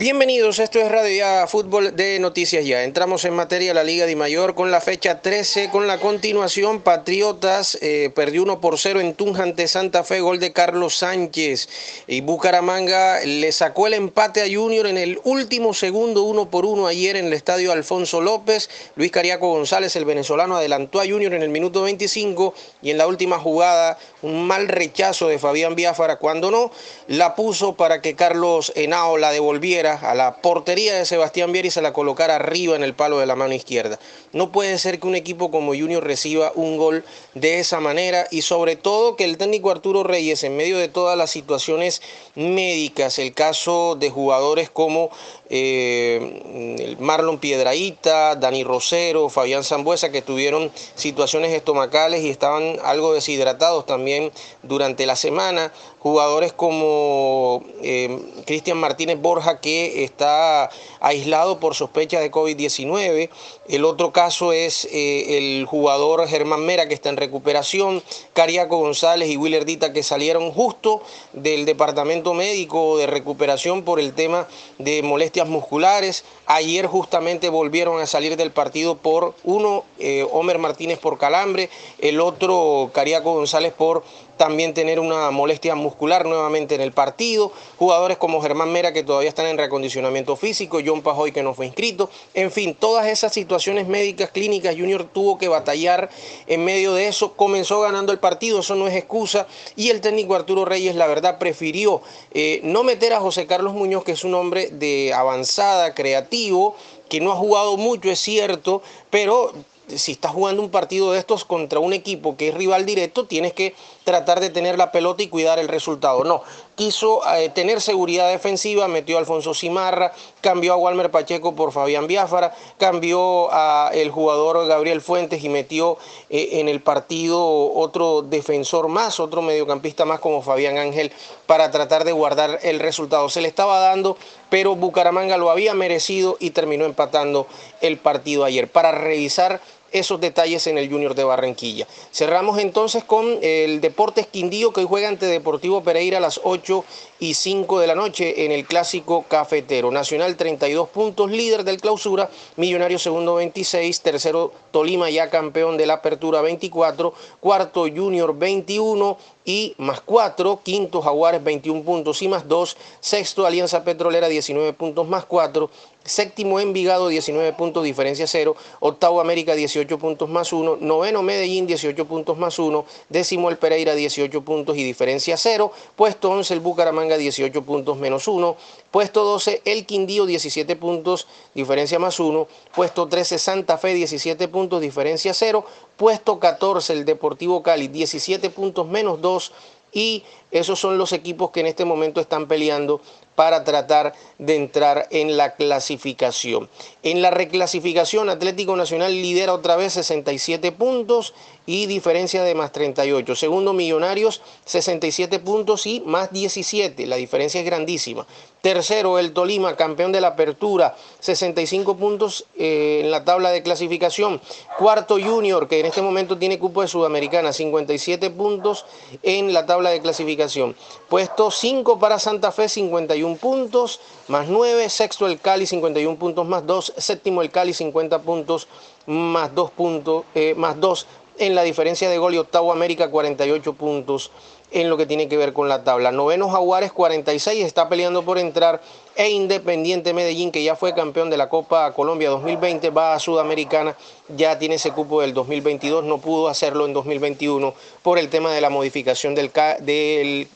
Bienvenidos, esto es Radio Ya Fútbol de Noticias Ya. Entramos en materia la Liga de Mayor con la fecha 13, con la continuación. Patriotas eh, perdió 1 por 0 en Tunja ante Santa Fe, gol de Carlos Sánchez. Y Bucaramanga le sacó el empate a Junior en el último segundo, 1 por 1 ayer en el estadio Alfonso López. Luis Cariaco González, el venezolano, adelantó a Junior en el minuto 25 y en la última jugada un mal rechazo de Fabián Biafara cuando no, la puso para que Carlos Henao la devolviera a la portería de Sebastián Viera y se la colocara arriba en el palo de la mano izquierda. No puede ser que un equipo como Junior reciba un gol de esa manera y sobre todo que el técnico Arturo Reyes en medio de todas las situaciones médicas, el caso de jugadores como eh, Marlon Piedraíta, Dani Rosero, Fabián Zambuesa, que tuvieron situaciones estomacales y estaban algo deshidratados también durante la semana, jugadores como eh, Cristian Martínez Borja, que está aislado por sospecha de COVID-19, el otro caso es eh, el jugador Germán Mera, que está en recuperación, Cariaco González y Willer Dita, que salieron justo del departamento médico de recuperación por el tema de molestias musculares. Ayer justamente volvieron a salir del partido por uno, eh, Homer Martínez por calambre, el otro Cariaco González por también tener una molestia muscular nuevamente en el partido. Jugadores como Germán Mera que todavía están en reacondicionamiento físico, John Pajoy que no fue inscrito. En fin, todas esas situaciones médicas, clínicas, Junior tuvo que batallar en medio de eso. Comenzó ganando el partido, eso no es excusa. Y el técnico Arturo Reyes, la verdad, prefirió eh, no meter a José Carlos Muñoz, que es un hombre de avanzada, creativo, que no ha jugado mucho, es cierto, pero si estás jugando un partido de estos contra un equipo que es rival directo, tienes que tratar de tener la pelota y cuidar el resultado. No, quiso eh, tener seguridad defensiva, metió a Alfonso Cimarra, cambió a Walmer Pacheco por Fabián Biafara, cambió a el jugador Gabriel Fuentes y metió eh, en el partido otro defensor más, otro mediocampista más como Fabián Ángel para tratar de guardar el resultado. Se le estaba dando, pero Bucaramanga lo había merecido y terminó empatando el partido ayer. Para revisar esos detalles en el Junior de Barranquilla. Cerramos entonces con el Deportes Quindío que hoy juega ante Deportivo Pereira a las 8 y 5 de la noche en el clásico cafetero. Nacional 32 puntos, líder del clausura, Millonario segundo 26, tercero Tolima ya campeón de la apertura 24, cuarto Junior 21 y más 4, quinto Jaguares 21 puntos y más 2, sexto Alianza Petrolera 19 puntos más 4, séptimo Envigado 19 puntos, diferencia 0, octavo América 18 puntos más 1, noveno Medellín 18 puntos más 1, décimo el Pereira 18 puntos y diferencia 0, puesto 11 el Bucaramanga 18 puntos menos 1, puesto 12 el Quindío 17 puntos, diferencia más 1, puesto 13 Santa Fe 17 puntos, diferencia 0, puesto 14 el Deportivo Cali 17 puntos menos 2 y esos son los equipos que en este momento están peleando para tratar de entrar en la clasificación. En la reclasificación, Atlético Nacional lidera otra vez 67 puntos y diferencia de más 38. Segundo, Millonarios, 67 puntos y más 17. La diferencia es grandísima. Tercero, el Tolima, campeón de la apertura, 65 puntos eh, en la tabla de clasificación. Cuarto, Junior, que en este momento tiene cupo de Sudamericana, 57 puntos en la tabla de clasificación. Puesto 5 para Santa Fe, 51 puntos, más 9. Sexto, el Cali, 51 puntos más 2. Séptimo, el Cali, 50 puntos más 2 puntos, eh, más 2 en la diferencia de gol y octavo América 48 puntos en lo que tiene que ver con la tabla. Noveno Jaguares 46 está peleando por entrar e Independiente Medellín que ya fue campeón de la Copa Colombia 2020 va a Sudamericana, ya tiene ese cupo del 2022, no pudo hacerlo en 2021 por el tema de la modificación del, del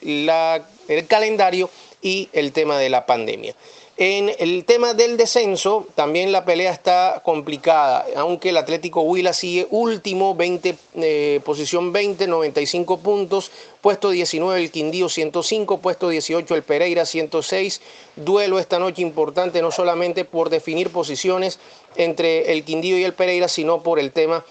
el calendario y el tema de la pandemia. En el tema del descenso, también la pelea está complicada, aunque el Atlético Huila sigue último, 20, eh, posición 20, 95 puntos, puesto 19 el Quindío 105, puesto 18 el Pereira 106, duelo esta noche importante no solamente por definir posiciones entre el Quindío y el Pereira, sino por el tema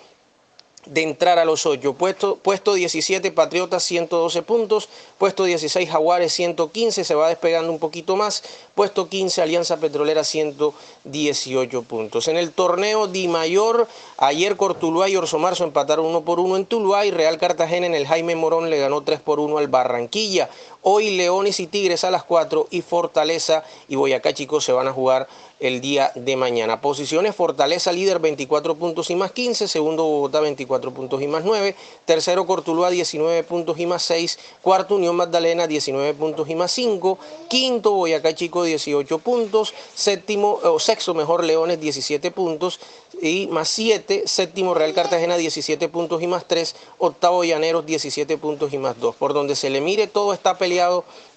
de entrar a los ocho. Puesto, puesto 17 Patriotas 112 puntos, puesto 16 Jaguares 115, se va despegando un poquito más, puesto 15 Alianza Petrolera 118 puntos. En el torneo Di Mayor, ayer Cortuluá y Orso Marzo empataron uno por uno en Tuluá y Real Cartagena en el Jaime Morón le ganó 3 por 1 al Barranquilla. Hoy Leones y Tigres a las 4 y Fortaleza y Boyacá chicos se van a jugar el día de mañana. Posiciones, Fortaleza líder 24 puntos y más 15, segundo Bogotá 24 puntos y más 9, tercero Cortuluá 19 puntos y más 6, cuarto Unión Magdalena 19 puntos y más 5, quinto Boyacá Chico 18 puntos, séptimo o sexto mejor Leones 17 puntos y más 7, séptimo Real Cartagena 17 puntos y más 3, octavo Llaneros 17 puntos y más 2. Por donde se le mire todo está peleado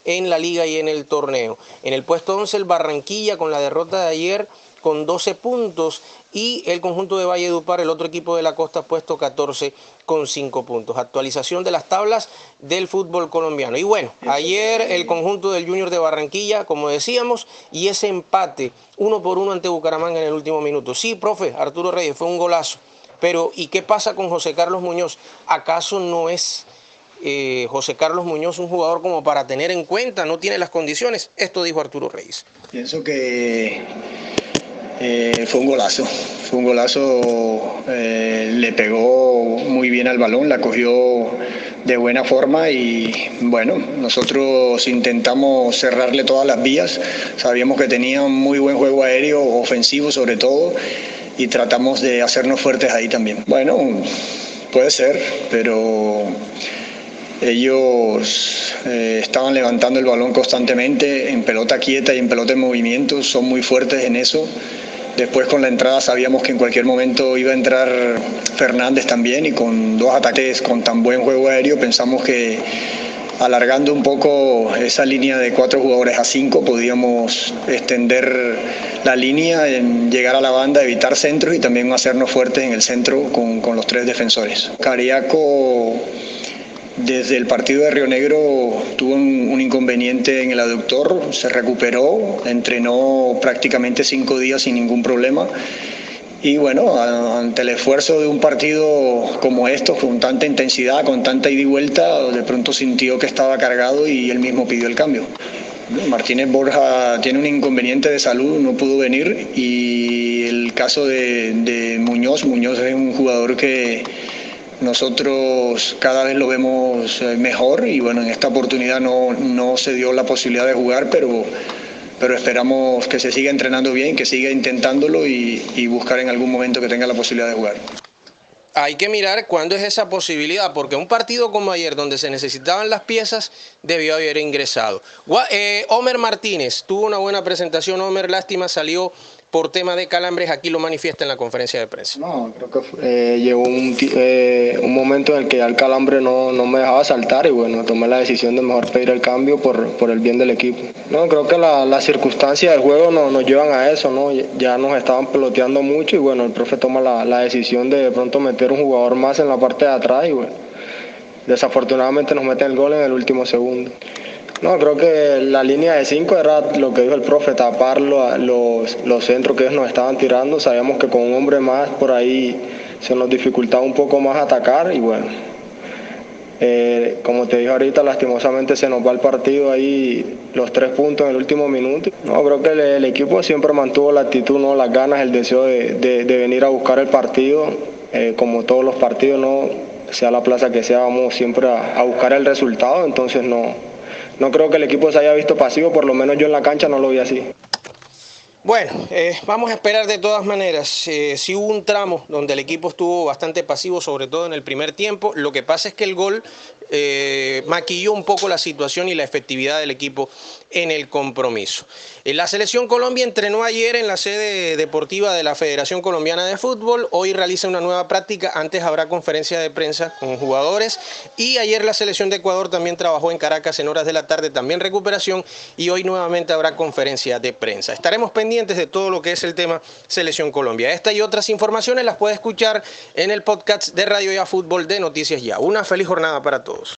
en la liga y en el torneo. En el puesto 11 el Barranquilla con la derrota de ayer con 12 puntos y el conjunto de Valledupar, el otro equipo de la costa, puesto 14 con 5 puntos. Actualización de las tablas del fútbol colombiano. Y bueno, ayer el conjunto del Junior de Barranquilla, como decíamos, y ese empate uno por uno ante Bucaramanga en el último minuto. Sí, profe, Arturo Reyes, fue un golazo. Pero ¿y qué pasa con José Carlos Muñoz? ¿Acaso no es eh, José Carlos Muñoz un jugador como para tener en cuenta, no tiene las condiciones. Esto dijo Arturo Reyes. Pienso que eh, fue un golazo, fue un golazo, eh, le pegó muy bien al balón, la cogió de buena forma y bueno, nosotros intentamos cerrarle todas las vías, sabíamos que tenía un muy buen juego aéreo, ofensivo sobre todo, y tratamos de hacernos fuertes ahí también. Bueno, puede ser, pero ellos eh, estaban levantando el balón constantemente en pelota quieta y en pelota en movimiento, son muy fuertes en eso. Después con la entrada sabíamos que en cualquier momento iba a entrar Fernández también y con dos ataques con tan buen juego aéreo pensamos que alargando un poco esa línea de cuatro jugadores a cinco podíamos extender la línea, en llegar a la banda, evitar centros y también hacernos fuertes en el centro con, con los tres defensores. Cariaco desde el partido de Río Negro tuvo un, inconveniente en el aductor, se recuperó, entrenó prácticamente cinco días sin ningún problema. Y bueno, ante el esfuerzo de un partido como estos, con tanta intensidad, con tanta ida y vuelta, de pronto sintió que estaba cargado y él mismo pidió el cambio. Martínez Borja tiene un inconveniente de salud, no pudo venir. Y el caso de, de Muñoz, Muñoz es un jugador que nosotros cada vez lo vemos eh, mejor y bueno, en esta oportunidad no, no se dio la posibilidad de jugar, pero, pero esperamos que se siga entrenando bien, que siga intentándolo y, buscar en algún momento que tenga la posibilidad de jugar hay que mirar cuándo es esa posibilidad, porque un partido como ayer, donde se necesitaban las piezas, debió haber ingresado. Eh, Homer Martínez tuvo una buena presentación. Homer, lástima, salió por tema de calambres, aquí lo manifiesta en la conferencia de prensa. No, creo que eh, llegó un, eh, un, momento en el que ya el calambre no, no, me dejaba saltar y bueno, tomé la decisión de mejor pedir el cambio por, por el bien del equipo. No, creo que las la circunstancias del juego no, nos llevan a eso, ¿no? Ya nos estaban peloteando mucho y bueno, el profe toma la, la decisión de de pronto meter un jugador más en la parte de atrás y bueno, desafortunadamente nos meten el gol en el último segundo. No, creo que la línea de 5 era lo que dijo el profe, tapar los, los centros que ellos nos estaban tirando. Sabíamos que con un hombre más por ahí se nos dificultaba un poco más atacar y bueno, eh, como te dije ahorita, lastimosamente se nos va el partido ahí los tres puntos en el último minuto. No, creo que el, equipo siempre mantuvo la actitud, no las ganas, el deseo de, venir a buscar el partido, eh, como todos los partidos, no sea la plaza que sea, vamos siempre a, a buscar el resultado, entonces no, no creo que el equipo se haya visto pasivo, por lo menos yo en la cancha no lo vi así. Bueno, eh, vamos a esperar de todas maneras. Eh, si hubo un tramo donde el equipo estuvo bastante pasivo, sobre todo en el primer tiempo. Lo que pasa es que el gol eh, maquilló un poco la situación y la efectividad del equipo en el compromiso. La selección Colombia entrenó ayer en la sede deportiva de la Federación Colombiana de Fútbol. Hoy realiza una nueva práctica. Antes habrá conferencia de prensa con jugadores. Y ayer la selección de Ecuador también trabajó en Caracas en horas de la tarde, también recuperación. Y hoy nuevamente habrá conferencia de prensa. Estaremos de todo lo que es el tema Selección Colombia. Esta y otras informaciones las puede escuchar en el podcast de Radio Ya Fútbol de Noticias Ya. Una feliz jornada para todos.